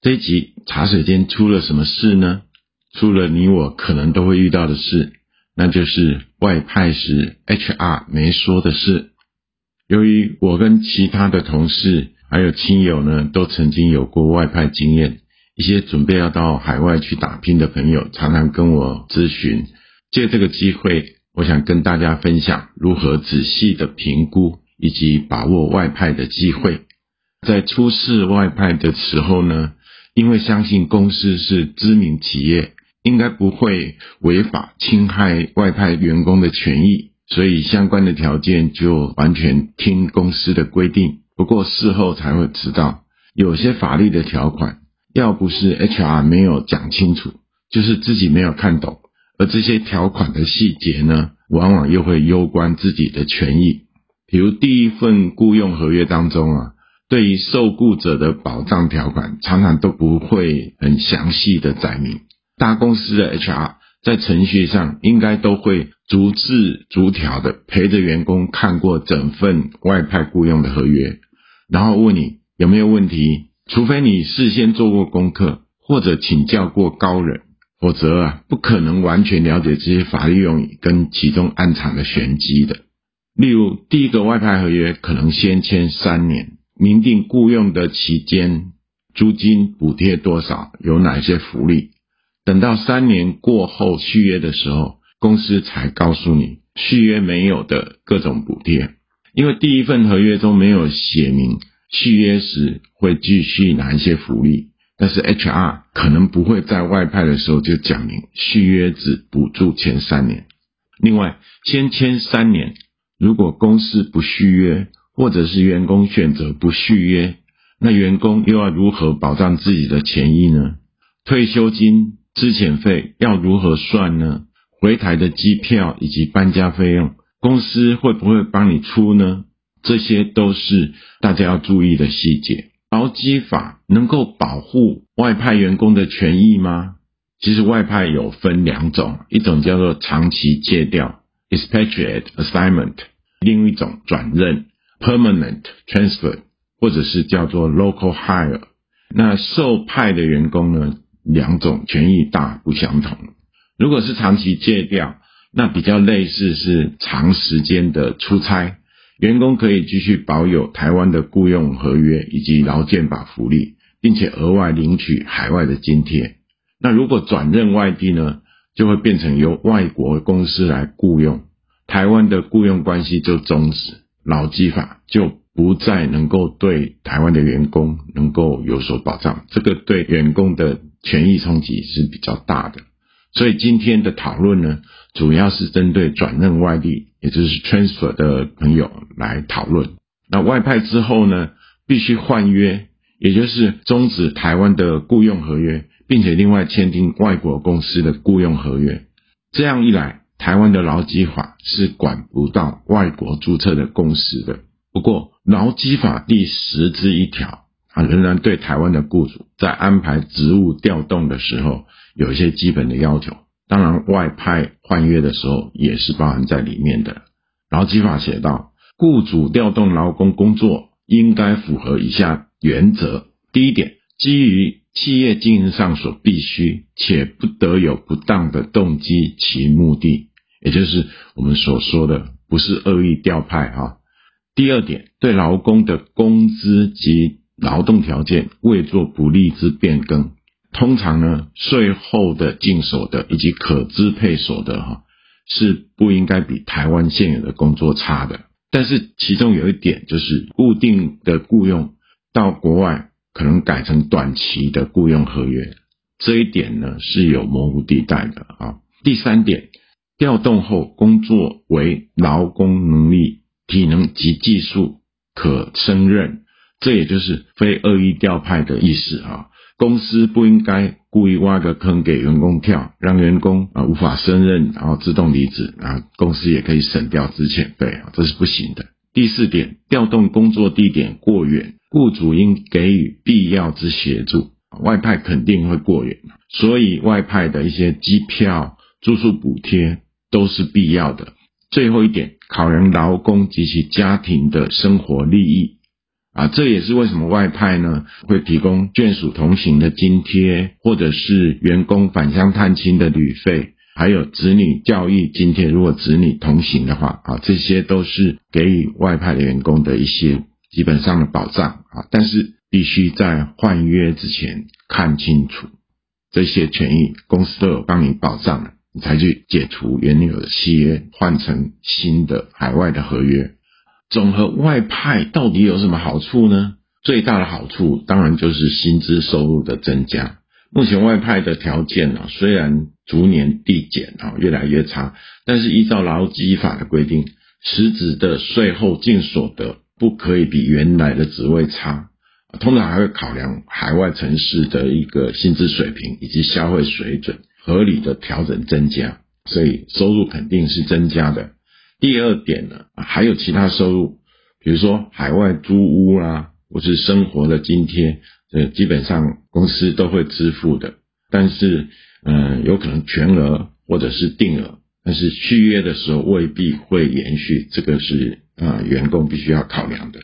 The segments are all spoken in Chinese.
这一集茶水间出了什么事呢？出了你我可能都会遇到的事，那就是外派时 HR 没说的事。由于我跟其他的同事还有亲友呢，都曾经有过外派经验，一些准备要到海外去打拼的朋友，常常跟我咨询。借这个机会，我想跟大家分享如何仔细的评估以及把握外派的机会。在出示外派的时候呢，因为相信公司是知名企业，应该不会违法侵害外派员工的权益，所以相关的条件就完全听公司的规定。不过事后才会知道，有些法律的条款，要不是 HR 没有讲清楚，就是自己没有看懂，而这些条款的细节呢，往往又会攸关自己的权益。比如第一份雇佣合约当中啊。对于受雇者的保障条款，常常都不会很详细的载明。大公司的 HR 在程序上应该都会逐字逐条的陪着员工看过整份外派雇佣的合约，然后问你有没有问题。除非你事先做过功课或者请教过高人，否则啊不可能完全了解这些法律用语跟其中暗藏的玄机的。例如，第一个外派合约可能先签三年。明定雇佣的期间，租金补贴多少，有哪些福利？等到三年过后续约的时候，公司才告诉你续约没有的各种补贴。因为第一份合约中没有写明续约时会继续哪一些福利，但是 HR 可能不会在外派的时候就讲明续约只补助前三年。另外，先签三年，如果公司不续约。或者是员工选择不续约，那员工又要如何保障自己的权益呢？退休金、资遣费要如何算呢？回台的机票以及搬家费用，公司会不会帮你出呢？这些都是大家要注意的细节。劳基法能够保护外派员工的权益吗？其实外派有分两种，一种叫做长期借调 （expatriate assignment），另一种转任。Permanent transfer，或者是叫做 local hire，那受派的员工呢，两种权益大不相同。如果是长期借调，那比较类似是长时间的出差，员工可以继续保有台湾的雇佣合约以及劳健保福利，并且额外领取海外的津贴。那如果转任外地呢，就会变成由外国公司来雇佣，台湾的雇佣关系就终止。劳基法就不再能够对台湾的员工能够有所保障，这个对员工的权益冲击是比较大的。所以今天的讨论呢，主要是针对转任外地，也就是 transfer 的朋友来讨论。那外派之后呢，必须换约，也就是终止台湾的雇佣合约，并且另外签订外国公司的雇佣合约。这样一来。台湾的劳基法是管不到外国注册的公司的。不过，劳基法第十之一条，它仍然对台湾的雇主在安排职务调动的时候有一些基本的要求。当然，外派换约的时候也是包含在里面的。劳基法写道，雇主调动劳工工作应该符合以下原则：第一点，基于企业经营上所必须且不得有不当的动机其目的。也就是我们所说的，不是恶意调派哈。第二点，对劳工的工资及劳动条件未做不利之变更。通常呢，税后的净所得以及可支配所得哈，是不应该比台湾现有的工作差的。但是其中有一点，就是固定的雇佣到国外可能改成短期的雇佣合约，这一点呢是有模糊地带的啊。第三点。调动后工作为劳工能力、体能及技术可胜任，这也就是非恶意调派的意思啊。公司不应该故意挖个坑给员工跳，让员工啊无法胜任，然后自动离职啊，公司也可以省掉资遣费啊，这是不行的。第四点，调动工作地点过远，雇主应给予必要之协助。外派肯定会过远，所以外派的一些机票、住宿补贴都是必要的。最后一点，考量劳工及其家庭的生活利益。啊，这也是为什么外派呢会提供眷属同行的津贴，或者是员工返乡探亲的旅费，还有子女教育津贴。如果子女同行的话，啊，这些都是给予外派的员工的一些基本上的保障啊。但是必须在换约之前看清楚这些权益，公司都有帮你保障了，才去解除原有的契约，换成新的海外的合约。总和外派到底有什么好处呢？最大的好处当然就是薪资收入的增加。目前外派的条件啊，虽然逐年递减啊，越来越差，但是依照劳基法的规定，实质的税后净所得不可以比原来的职位差。通常还会考量海外城市的一个薪资水平以及消费水准，合理的调整增加，所以收入肯定是增加的。第二点呢，还有其他收入，比如说海外租屋啦，或是生活的津贴，呃，基本上公司都会支付的。但是，嗯，有可能全额或者是定额，但是续约的时候未必会延续，这个是啊，员工必须要考量的。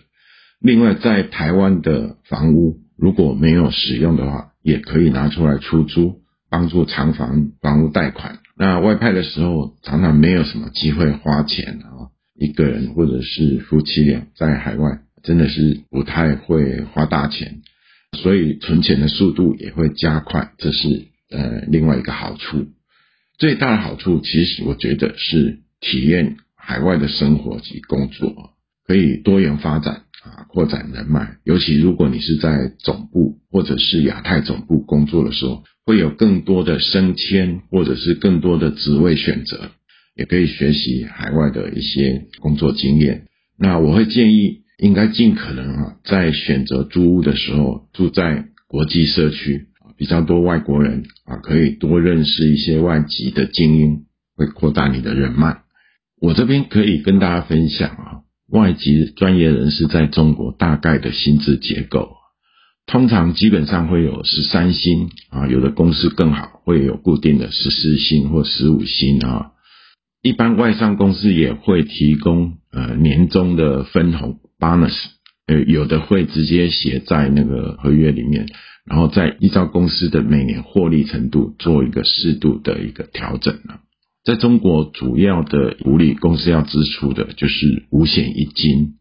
另外，在台湾的房屋如果没有使用的话，也可以拿出来出租，帮助偿房房屋贷款。那外派的时候，常常没有什么机会花钱啊，一个人或者是夫妻俩在海外，真的是不太会花大钱，所以存钱的速度也会加快，这是呃另外一个好处。最大的好处，其实我觉得是体验海外的生活及工作，可以多元发展啊，扩展人脉。尤其如果你是在总部或者是亚太总部工作的时候。会有更多的升迁，或者是更多的职位选择，也可以学习海外的一些工作经验。那我会建议，应该尽可能啊，在选择租屋的时候，住在国际社区啊，比较多外国人啊，可以多认识一些外籍的精英，会扩大你的人脉。我这边可以跟大家分享啊，外籍专业人士在中国大概的薪资结构。通常基本上会有十三薪啊，有的公司更好，会有固定的十四薪或十五薪啊。一般外商公司也会提供呃年终的分红 bonus，呃有的会直接写在那个合约里面，然后再依照公司的每年获利程度做一个适度的一个调整呢。在中国主要的福利公司要支出的就是五险一金。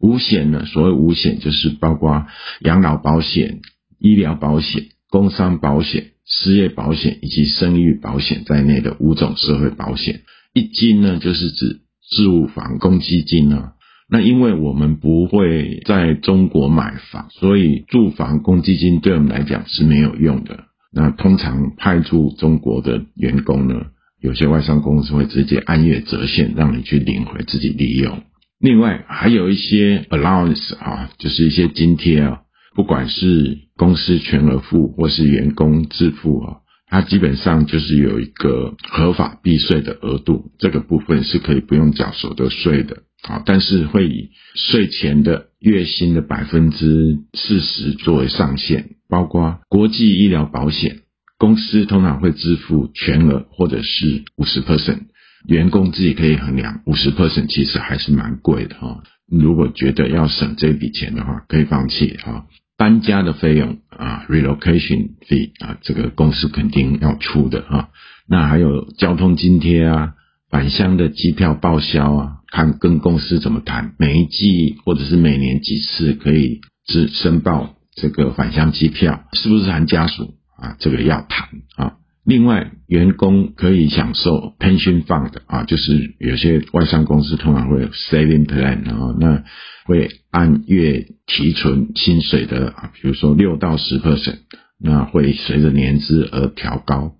五险呢？所谓五险，就是包括养老保险、医疗保险、工伤保险、失业保险以及生育保险在内的五种社会保险。一金呢，就是指住房公积金啊。那因为我们不会在中国买房，所以住房公积金对我们来讲是没有用的。那通常派驻中国的员工呢，有些外商公司会直接按月折现，让你去领回自己利用。另外还有一些 allowance 啊，就是一些津贴啊，不管是公司全额付或是员工自付啊，它基本上就是有一个合法避税的额度，这个部分是可以不用缴所得税的啊，但是会以税前的月薪的百分之四十作为上限，包括国际医疗保险，公司通常会支付全额或者是五十 percent。员工自己可以衡量，五十 percent 其实还是蛮贵的哈。如果觉得要省这笔钱的话，可以放弃哈。搬家的费用啊，relocation fee 啊，这个公司肯定要出的哈。那还有交通津贴啊，返乡的机票报销啊，看跟公司怎么谈，每一季或者是每年几次可以只申报这个返乡机票，是不是含家属啊？这个要谈啊。另外，员工可以享受 pension fund 啊，就是有些外商公司通常会有 saving plan 啊，那会按月提存薪水的啊，比如说六到十 percent，那会随着年资而调高。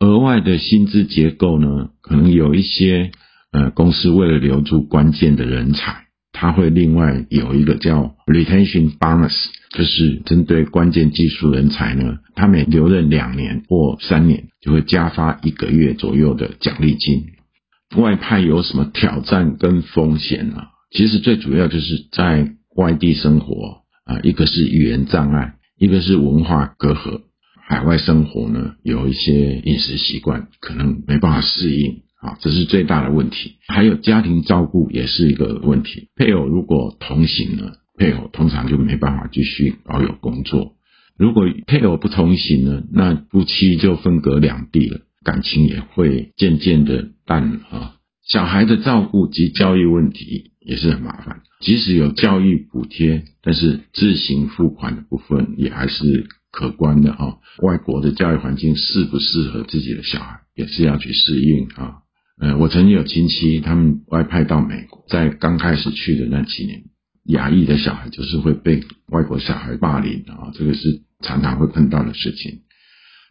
额外的薪资结构呢，可能有一些呃公司为了留住关键的人才，他会另外有一个叫 retention bonus。就是针对关键技术人才呢，他每留任两年或三年，就会加发一个月左右的奖励金。外派有什么挑战跟风险呢？其实最主要就是在外地生活啊，一个是语言障碍，一个是文化隔阂。海外生活呢，有一些饮食习惯可能没办法适应啊，这是最大的问题。还有家庭照顾也是一个问题。配偶如果同行呢，配偶通常就没办法继续保有工作。如果配偶不同行呢，那夫妻就分隔两地了，感情也会渐渐的淡了啊。小孩的照顾及教育问题也是很麻烦，即使有教育补贴，但是自行付款的部分也还是。可观的哈，外国的教育环境适不适合自己的小孩，也是要去适应啊。呃，我曾经有亲戚，他们外派到美国，在刚开始去的那几年，亚裔的小孩就是会被外国小孩霸凌啊，这个是常常会碰到的事情。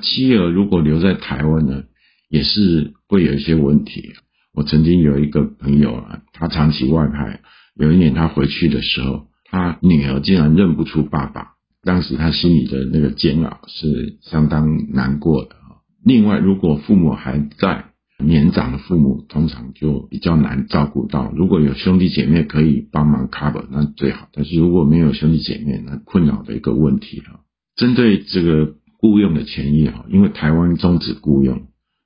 妻儿如果留在台湾呢，也是会有一些问题。我曾经有一个朋友啊，他长期外派，有一年他回去的时候，他女儿竟然认不出爸爸。当时他心里的那个煎熬是相当难过的另外，如果父母还在，年长的父母通常就比较难照顾到。如果有兄弟姐妹可以帮忙 cover，那最好。但是如果没有兄弟姐妹，那困扰的一个问题哈。针对这个雇佣的权益哈，因为台湾终止雇佣，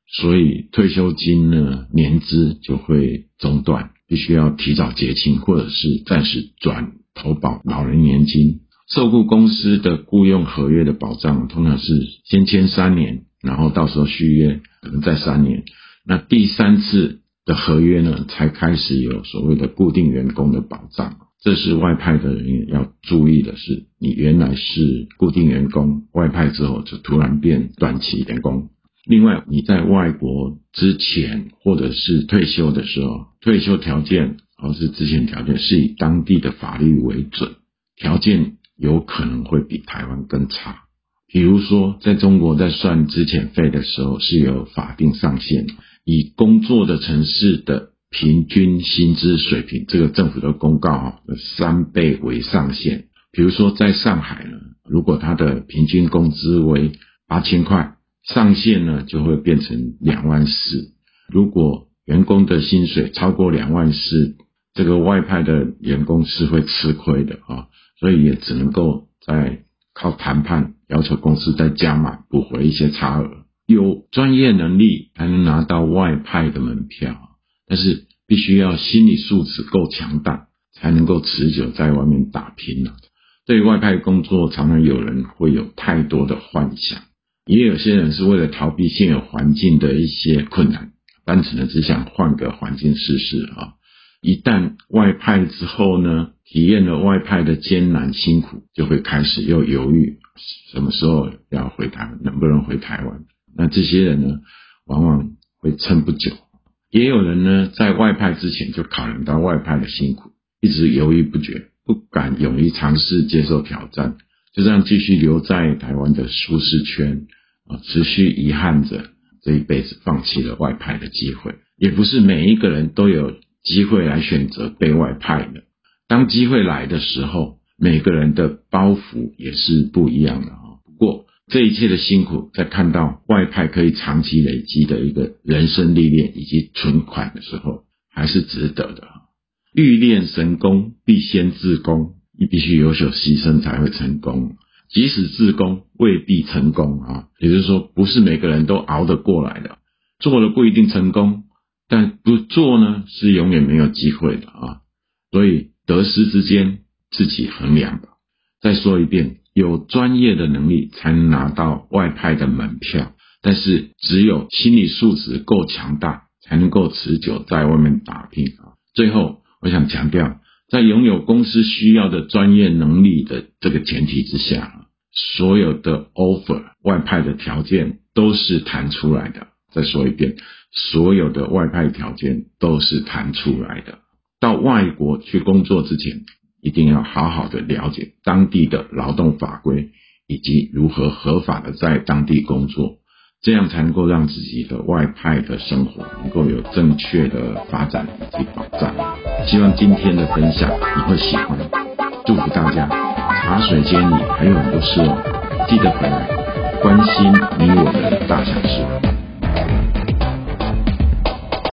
所以退休金呢年资就会中断，必须要提早结清，或者是暂时转投保老人年金。受雇公司的雇佣合约的保障，通常是先签三年，然后到时候续约可能再三年。那第三次的合约呢，才开始有所谓的固定员工的保障。这是外派的人员要注意的是，你原来是固定员工，外派之后就突然变短期员工。另外，你在外国之前或者是退休的时候，退休条件或是之前条件是以当地的法律为准，条件。有可能会比台湾更差。比如说，在中国在算资遣费的时候是有法定上限，以工作的城市的平均薪资水平，这个政府的公告哈，三倍为上限。比如说在上海呢，如果他的平均工资为八千块，上限呢就会变成两万四。如果员工的薪水超过两万四，这个外派的员工是会吃亏的啊。所以也只能够在靠谈判要求公司再加码补回一些差额，有专业能力才能拿到外派的门票，但是必须要心理素质够强大，才能够持久在外面打拼了。对外派工作，常常有人会有太多的幻想，也有些人是为了逃避现有环境的一些困难，单纯的只想换个环境试试啊。一旦外派之后呢，体验了外派的艰难辛苦，就会开始又犹豫什么时候要回台湾，能不能回台湾？那这些人呢，往往会撑不久。也有人呢，在外派之前就考虑到外派的辛苦，一直犹豫不决，不敢勇于尝试接受挑战，就这样继续留在台湾的舒适圈啊，持续遗憾着这一辈子放弃了外派的机会。也不是每一个人都有。机会来选择被外派的，当机会来的时候，每个人的包袱也是不一样的。这一切的辛苦，在看到外派可以长期累积的一个人生历练以及存款的时候，还是值得的。欲练神功，必先自宫，你必须有所牺牲才会成功。即使自宫，未必成功啊。也就是说，不是每个人都熬得过来的，做了不一定成功。但不做呢，是永远没有机会的啊！所以得失之间自己衡量吧。再说一遍，有专业的能力才能拿到外派的门票，但是只有心理素质够强大，才能够持久在外面打拼啊！最后，我想强调，在拥有公司需要的专业能力的这个前提之下，所有的 offer 外派的条件都是谈出来的。再说一遍。所有的外派条件都是谈出来的。到外国去工作之前，一定要好好的了解当地的劳动法规，以及如何合法的在当地工作，这样才能够让自己的外派的生活能够有正确的发展以及保障。希望今天的分享你会喜欢，祝福大家。茶水间里还有很多事哦，记得回来关心你我的大小事。